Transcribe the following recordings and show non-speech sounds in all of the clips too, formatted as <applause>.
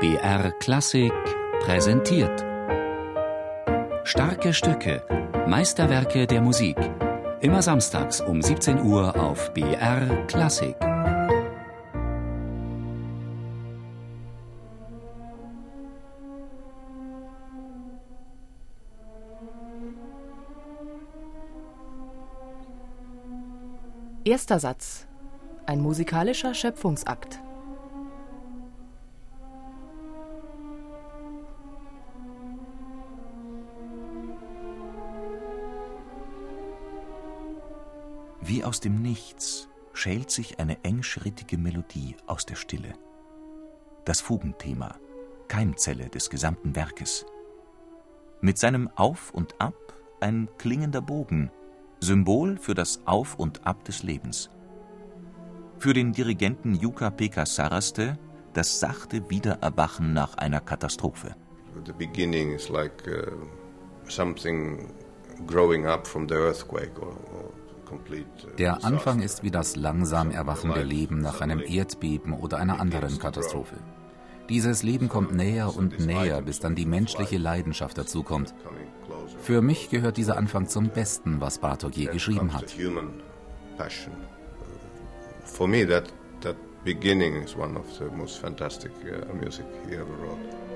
BR Klassik präsentiert. Starke Stücke, Meisterwerke der Musik. Immer samstags um 17 Uhr auf BR Klassik. Erster Satz. Ein musikalischer Schöpfungsakt. Wie aus dem Nichts schält sich eine engschrittige Melodie aus der Stille. Das Fugenthema, Keimzelle des gesamten Werkes. Mit seinem Auf und Ab ein klingender Bogen, Symbol für das Auf und Ab des Lebens. Für den Dirigenten Jukka Pekka Saraste das sachte Wiedererwachen nach einer Katastrophe. The beginning is like uh, something growing up from the earthquake or, or der Anfang ist wie das langsam erwachende Leben nach einem Erdbeben oder einer anderen Katastrophe. Dieses Leben kommt näher und näher, bis dann die menschliche Leidenschaft dazukommt. Für mich gehört dieser Anfang zum Besten, was Bartok je geschrieben hat. For me that that beginning is one of the most fantastic uh, music he ever wrote.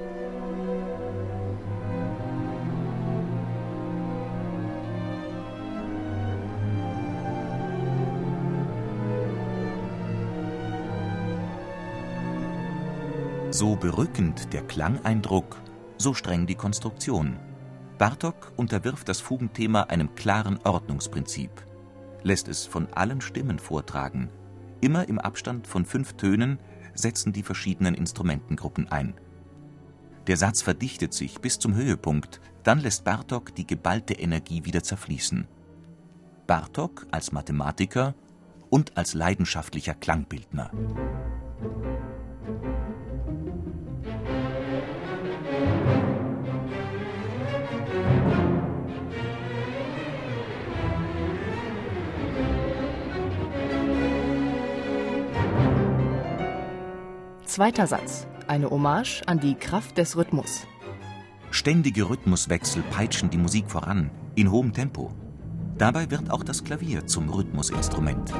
So berückend der Klangeindruck, so streng die Konstruktion. Bartok unterwirft das Fugenthema einem klaren Ordnungsprinzip, lässt es von allen Stimmen vortragen. Immer im Abstand von fünf Tönen setzen die verschiedenen Instrumentengruppen ein. Der Satz verdichtet sich bis zum Höhepunkt, dann lässt Bartok die geballte Energie wieder zerfließen. Bartok als Mathematiker und als leidenschaftlicher Klangbildner. Zweiter Satz. Eine Hommage an die Kraft des Rhythmus. Ständige Rhythmuswechsel peitschen die Musik voran, in hohem Tempo. Dabei wird auch das Klavier zum Rhythmusinstrument.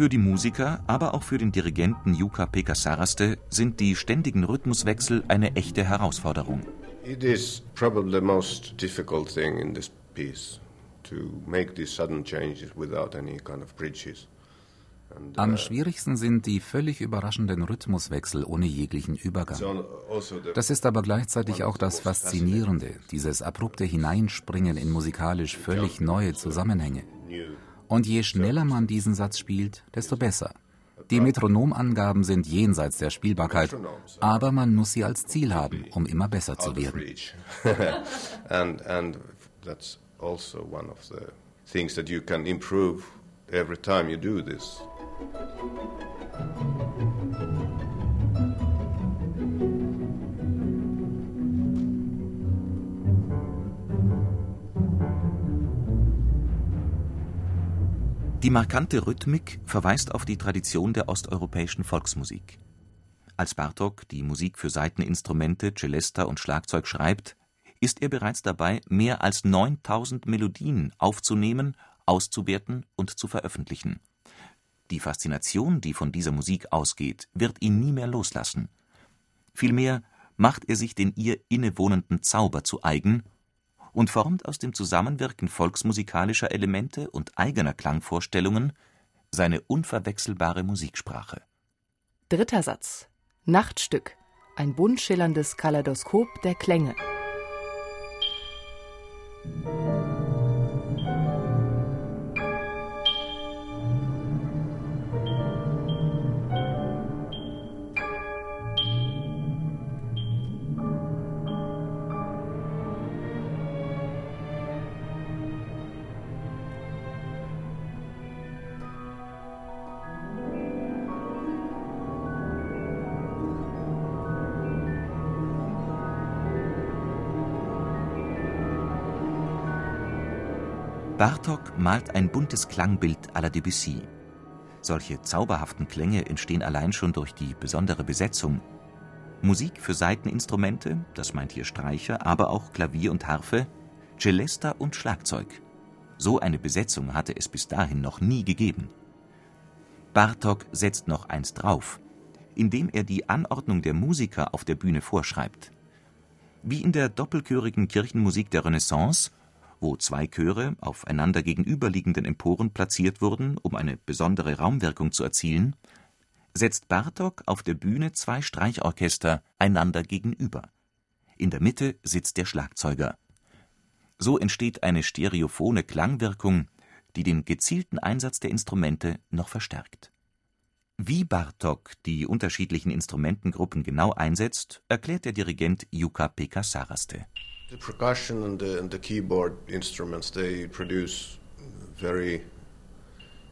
Für die Musiker, aber auch für den Dirigenten Jukka Pekka Saraste sind die ständigen Rhythmuswechsel eine echte Herausforderung. It is probably the most difficult thing in this piece to make these sudden changes without any kind of bridges. Am uh, schwierigsten sind die völlig überraschenden Rhythmuswechsel ohne jeglichen Übergang. so also Das ist aber gleichzeitig auch das Faszinierende, dieses abrupte Hineinspringen in musikalisch völlig neue Zusammenhänge. Und je schneller man diesen Satz spielt, desto besser. Die Metronomangaben sind jenseits der Spielbarkeit, aber man muss sie als Ziel haben, um immer besser zu werden. <laughs> also one of the things that you can improve every time you do this. Die markante Rhythmik verweist auf die Tradition der osteuropäischen Volksmusik. Als Bartok die Musik für Saiteninstrumente, Celesta und Schlagzeug schreibt, ist er bereits dabei, mehr als 9000 Melodien aufzunehmen, auszuwerten und zu veröffentlichen. Die Faszination, die von dieser Musik ausgeht, wird ihn nie mehr loslassen. Vielmehr macht er sich den ihr innewohnenden Zauber zu eigen und formt aus dem Zusammenwirken volksmusikalischer Elemente und eigener Klangvorstellungen seine unverwechselbare Musiksprache. Dritter Satz. Nachtstück. Ein bunt schillerndes Kaleidoskop der Klänge. Bartok malt ein buntes Klangbild à la Debussy. Solche zauberhaften Klänge entstehen allein schon durch die besondere Besetzung. Musik für Saiteninstrumente, das meint hier Streicher, aber auch Klavier und Harfe, Celesta und Schlagzeug. So eine Besetzung hatte es bis dahin noch nie gegeben. Bartok setzt noch eins drauf, indem er die Anordnung der Musiker auf der Bühne vorschreibt. Wie in der doppelchörigen Kirchenmusik der Renaissance wo zwei Chöre auf einander gegenüberliegenden Emporen platziert wurden, um eine besondere Raumwirkung zu erzielen, setzt Bartok auf der Bühne zwei Streichorchester einander gegenüber. In der Mitte sitzt der Schlagzeuger. So entsteht eine stereophone Klangwirkung, die den gezielten Einsatz der Instrumente noch verstärkt. Wie Bartok die unterschiedlichen Instrumentengruppen genau einsetzt, erklärt der Dirigent Jukka-Pekka Saraste The percussion and the, and the keyboard instruments they produce very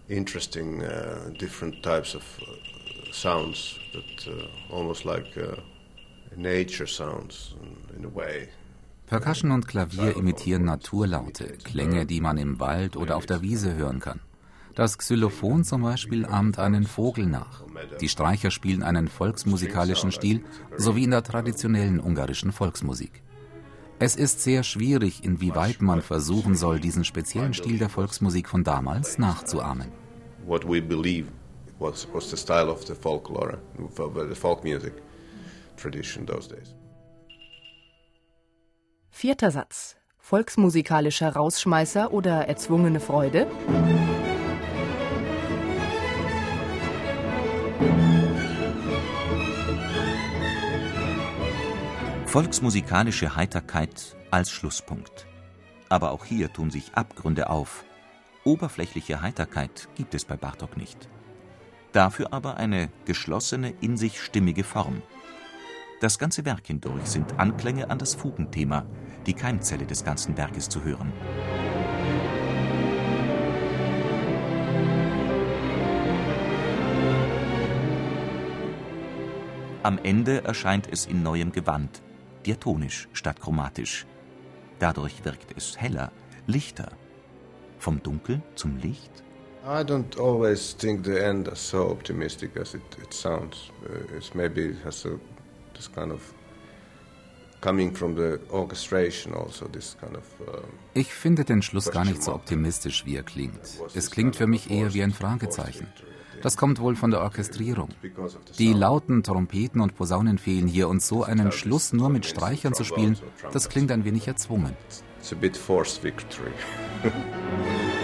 interesting uh, different types of uh, sounds that uh, almost like uh, nature sounds in, a way. Percussion und Klavier imitieren Naturlaute, Klänge, die man im Wald oder auf der Wiese hören kann. Das Xylophon zum Beispiel ahmt einen Vogel nach. Die Streicher spielen einen volksmusikalischen Stil, sowie in der traditionellen ungarischen Volksmusik. Es ist sehr schwierig, inwieweit man versuchen soll, diesen speziellen Stil der Volksmusik von damals nachzuahmen. What we believe was, was the style of the folklore, the folk music tradition those days. Vierter Satz. Volksmusikalischer Rausschmeißer oder erzwungene Freude? Volksmusikalische Heiterkeit als Schlusspunkt. Aber auch hier tun sich Abgründe auf. Oberflächliche Heiterkeit gibt es bei Bartok nicht. Dafür aber eine geschlossene, in sich stimmige Form. Das ganze Werk hindurch sind Anklänge an das Fugenthema, die Keimzelle des ganzen Werkes zu hören. Am Ende erscheint es in neuem Gewand, diatonisch statt chromatisch. Dadurch wirkt es heller, lichter. Vom Dunkel zum Licht? I don't always think the end is so optimistic as it, it sounds. Uh, it's maybe it has a, this kind of coming from the orchestration also this kind of. Uh, ich finde den Schluss gar nicht so optimistisch, wie er klingt. Es klingt für mich eher wie ein Fragezeichen. Das kommt wohl von der Orchestrierung. Die lauten Trompeten und Posaunen fehlen hier und so einen Schluss nur mit Streichern zu spielen, das klingt ein wenig erzwungen. It's a bit forced victory. <laughs>